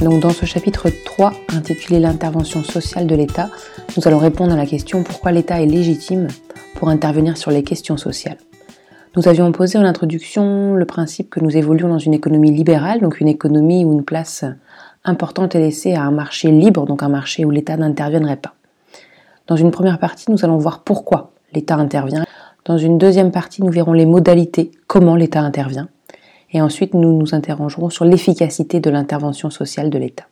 Donc dans ce chapitre 3 intitulé l'intervention sociale de l'État, nous allons répondre à la question pourquoi l'État est légitime pour intervenir sur les questions sociales? Nous avions posé en introduction le principe que nous évoluons dans une économie libérale, donc une économie où une place importante est laissée à un marché libre, donc un marché où l'État n'interviendrait pas. Dans une première partie, nous allons voir pourquoi l'État intervient. Dans une deuxième partie, nous verrons les modalités, comment l'État intervient. Et ensuite, nous nous interrogerons sur l'efficacité de l'intervention sociale de l'État.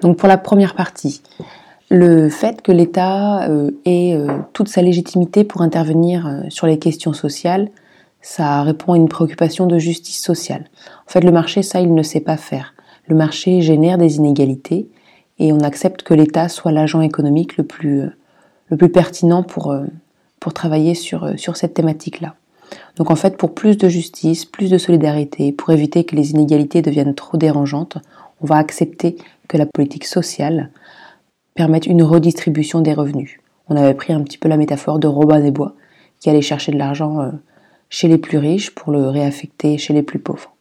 Donc pour la première partie, le fait que l'État euh, ait euh, toute sa légitimité pour intervenir euh, sur les questions sociales, ça répond à une préoccupation de justice sociale. En fait, le marché, ça, il ne sait pas faire. Le marché génère des inégalités et on accepte que l'État soit l'agent économique le plus, le plus pertinent pour, pour travailler sur, sur cette thématique-là. Donc en fait, pour plus de justice, plus de solidarité, pour éviter que les inégalités deviennent trop dérangeantes, on va accepter que la politique sociale permette une redistribution des revenus. On avait pris un petit peu la métaphore de Robin des Bois, qui allait chercher de l'argent euh, chez les plus riches pour le réaffecter chez les plus pauvres.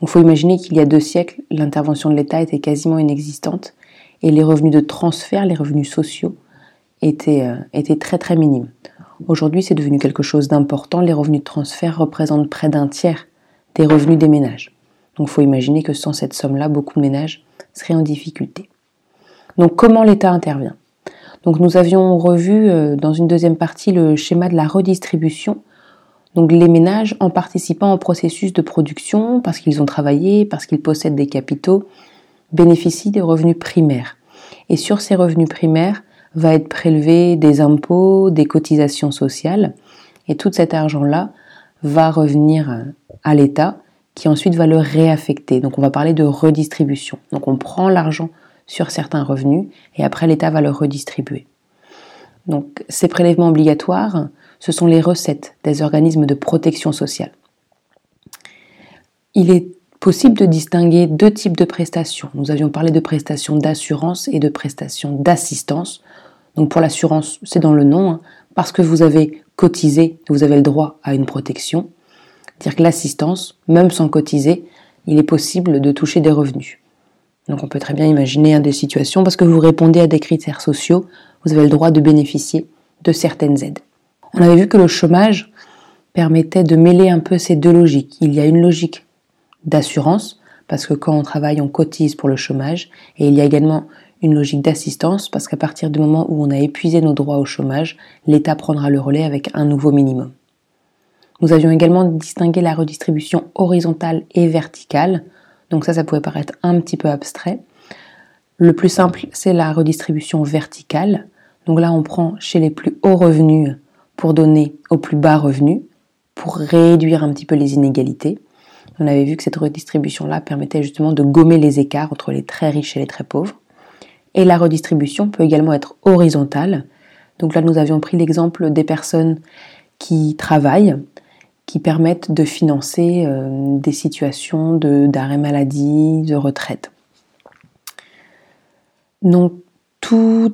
Il faut imaginer qu'il y a deux siècles, l'intervention de l'État était quasiment inexistante et les revenus de transfert, les revenus sociaux, étaient, euh, étaient très très minimes. Aujourd'hui, c'est devenu quelque chose d'important. Les revenus de transfert représentent près d'un tiers des revenus des ménages. Donc il faut imaginer que sans cette somme-là, beaucoup de ménages seraient en difficulté. Donc comment l'État intervient? Donc nous avions revu euh, dans une deuxième partie le schéma de la redistribution. Donc les ménages, en participant au processus de production, parce qu'ils ont travaillé, parce qu'ils possèdent des capitaux, bénéficient des revenus primaires. Et sur ces revenus primaires, va être prélevé des impôts, des cotisations sociales, et tout cet argent-là va revenir à l'État qui ensuite va le réaffecter. Donc on va parler de redistribution. Donc on prend l'argent sur certains revenus et après l'État va le redistribuer. Donc ces prélèvements obligatoires, ce sont les recettes des organismes de protection sociale. Il est possible de distinguer deux types de prestations. Nous avions parlé de prestations d'assurance et de prestations d'assistance. Donc pour l'assurance, c'est dans le nom, hein, parce que vous avez cotisé, vous avez le droit à une protection. C'est-à-dire que l'assistance, même sans cotiser, il est possible de toucher des revenus. Donc on peut très bien imaginer des situations, parce que vous répondez à des critères sociaux, vous avez le droit de bénéficier de certaines aides. On avait vu que le chômage permettait de mêler un peu ces deux logiques. Il y a une logique d'assurance, parce que quand on travaille, on cotise pour le chômage, et il y a également une logique d'assistance parce qu'à partir du moment où on a épuisé nos droits au chômage, l'État prendra le relais avec un nouveau minimum. Nous avions également distingué la redistribution horizontale et verticale, donc ça ça pouvait paraître un petit peu abstrait. Le plus simple c'est la redistribution verticale, donc là on prend chez les plus hauts revenus pour donner aux plus bas revenus, pour réduire un petit peu les inégalités. On avait vu que cette redistribution-là permettait justement de gommer les écarts entre les très riches et les très pauvres. Et la redistribution peut également être horizontale. Donc là, nous avions pris l'exemple des personnes qui travaillent, qui permettent de financer euh, des situations d'arrêt maladie, de retraite. Donc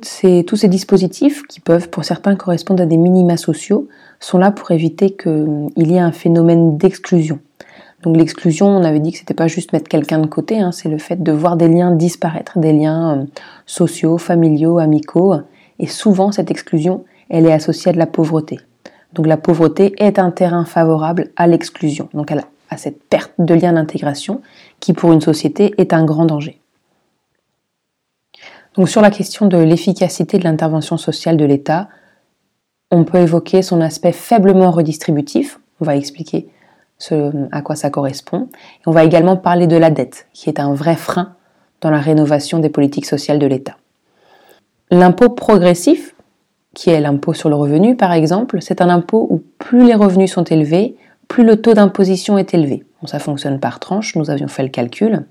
ces, tous ces dispositifs, qui peuvent pour certains correspondre à des minima sociaux, sont là pour éviter qu'il y ait un phénomène d'exclusion. Donc l'exclusion, on avait dit que c'était pas juste mettre quelqu'un de côté, hein, c'est le fait de voir des liens disparaître, des liens euh, sociaux, familiaux, amicaux. Et souvent, cette exclusion, elle est associée à de la pauvreté. Donc la pauvreté est un terrain favorable à l'exclusion, donc à, à cette perte de lien d'intégration qui pour une société est un grand danger. Donc sur la question de l'efficacité de l'intervention sociale de l'État, on peut évoquer son aspect faiblement redistributif, on va expliquer ce à quoi ça correspond. on va également parler de la dette, qui est un vrai frein dans la rénovation des politiques sociales de l'État. L'impôt progressif, qui est l'impôt sur le revenu par exemple, c'est un impôt où plus les revenus sont élevés, plus le taux d'imposition est élevé. ça fonctionne par tranche, nous avions fait le calcul.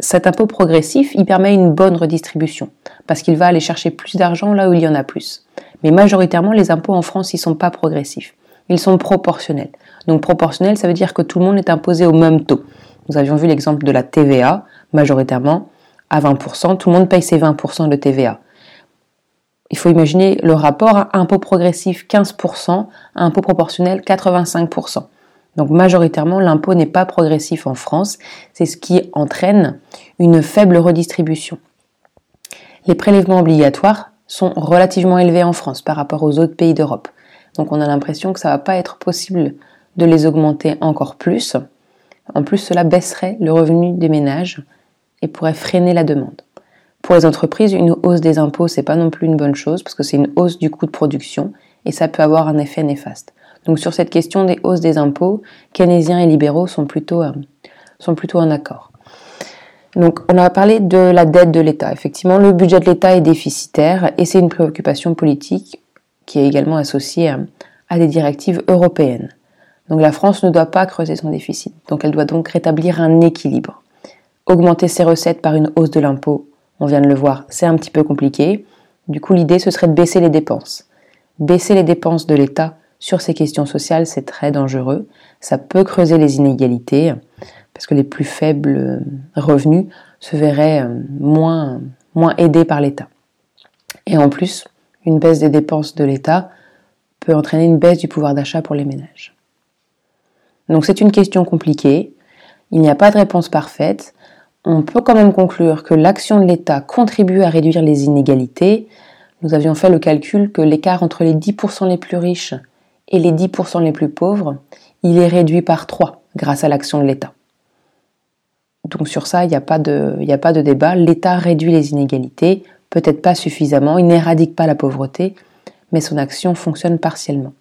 Cet impôt progressif, il permet une bonne redistribution, parce qu'il va aller chercher plus d'argent là où il y en a plus. Mais majoritairement, les impôts en France, ils sont pas progressifs. Ils sont proportionnels. Donc proportionnel, ça veut dire que tout le monde est imposé au même taux. Nous avions vu l'exemple de la TVA, majoritairement à 20%, tout le monde paye ses 20% de TVA. Il faut imaginer le rapport à impôt progressif 15%, à impôt proportionnel 85%. Donc majoritairement, l'impôt n'est pas progressif en France, c'est ce qui entraîne une faible redistribution. Les prélèvements obligatoires sont relativement élevés en France par rapport aux autres pays d'Europe. Donc on a l'impression que ça va pas être possible de les augmenter encore plus. En plus, cela baisserait le revenu des ménages et pourrait freiner la demande. Pour les entreprises, une hausse des impôts, c'est pas non plus une bonne chose parce que c'est une hausse du coût de production et ça peut avoir un effet néfaste. Donc sur cette question des hausses des impôts, keynésiens et libéraux sont plutôt, euh, sont plutôt en accord. Donc on a parlé de la dette de l'État. Effectivement, le budget de l'État est déficitaire et c'est une préoccupation politique qui est également associée à des directives européennes. Donc la France ne doit pas creuser son déficit. Donc elle doit donc rétablir un équilibre. Augmenter ses recettes par une hausse de l'impôt, on vient de le voir, c'est un petit peu compliqué. Du coup, l'idée, ce serait de baisser les dépenses. Baisser les dépenses de l'État sur ces questions sociales, c'est très dangereux. Ça peut creuser les inégalités parce que les plus faibles euh, revenus se verraient euh, moins, moins aidés par l'État. Et en plus, une baisse des dépenses de l'État peut entraîner une baisse du pouvoir d'achat pour les ménages. Donc c'est une question compliquée, il n'y a pas de réponse parfaite, on peut quand même conclure que l'action de l'État contribue à réduire les inégalités. Nous avions fait le calcul que l'écart entre les 10% les plus riches et les 10% les plus pauvres, il est réduit par 3 grâce à l'action de l'État. Donc sur ça, il n'y a, pas de, a pas de débat. L'État réduit les inégalités, peut-être pas suffisamment, il n'éradique pas la pauvreté, mais son action fonctionne partiellement.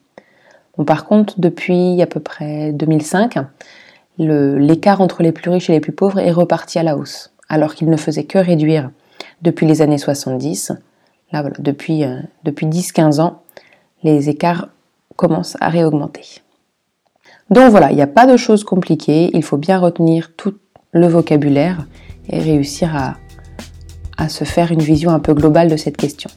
par contre, depuis à peu près 2005, l'écart entre les plus riches et les plus pauvres est reparti à la hausse, alors qu'il ne faisait que réduire depuis les années 70. Là, depuis, euh, depuis 10-15 ans, les écarts commencent à réaugmenter. Donc voilà, il n'y a pas de choses compliquées, il faut bien retenir tout le vocabulaire et réussir à, à se faire une vision un peu globale de cette question.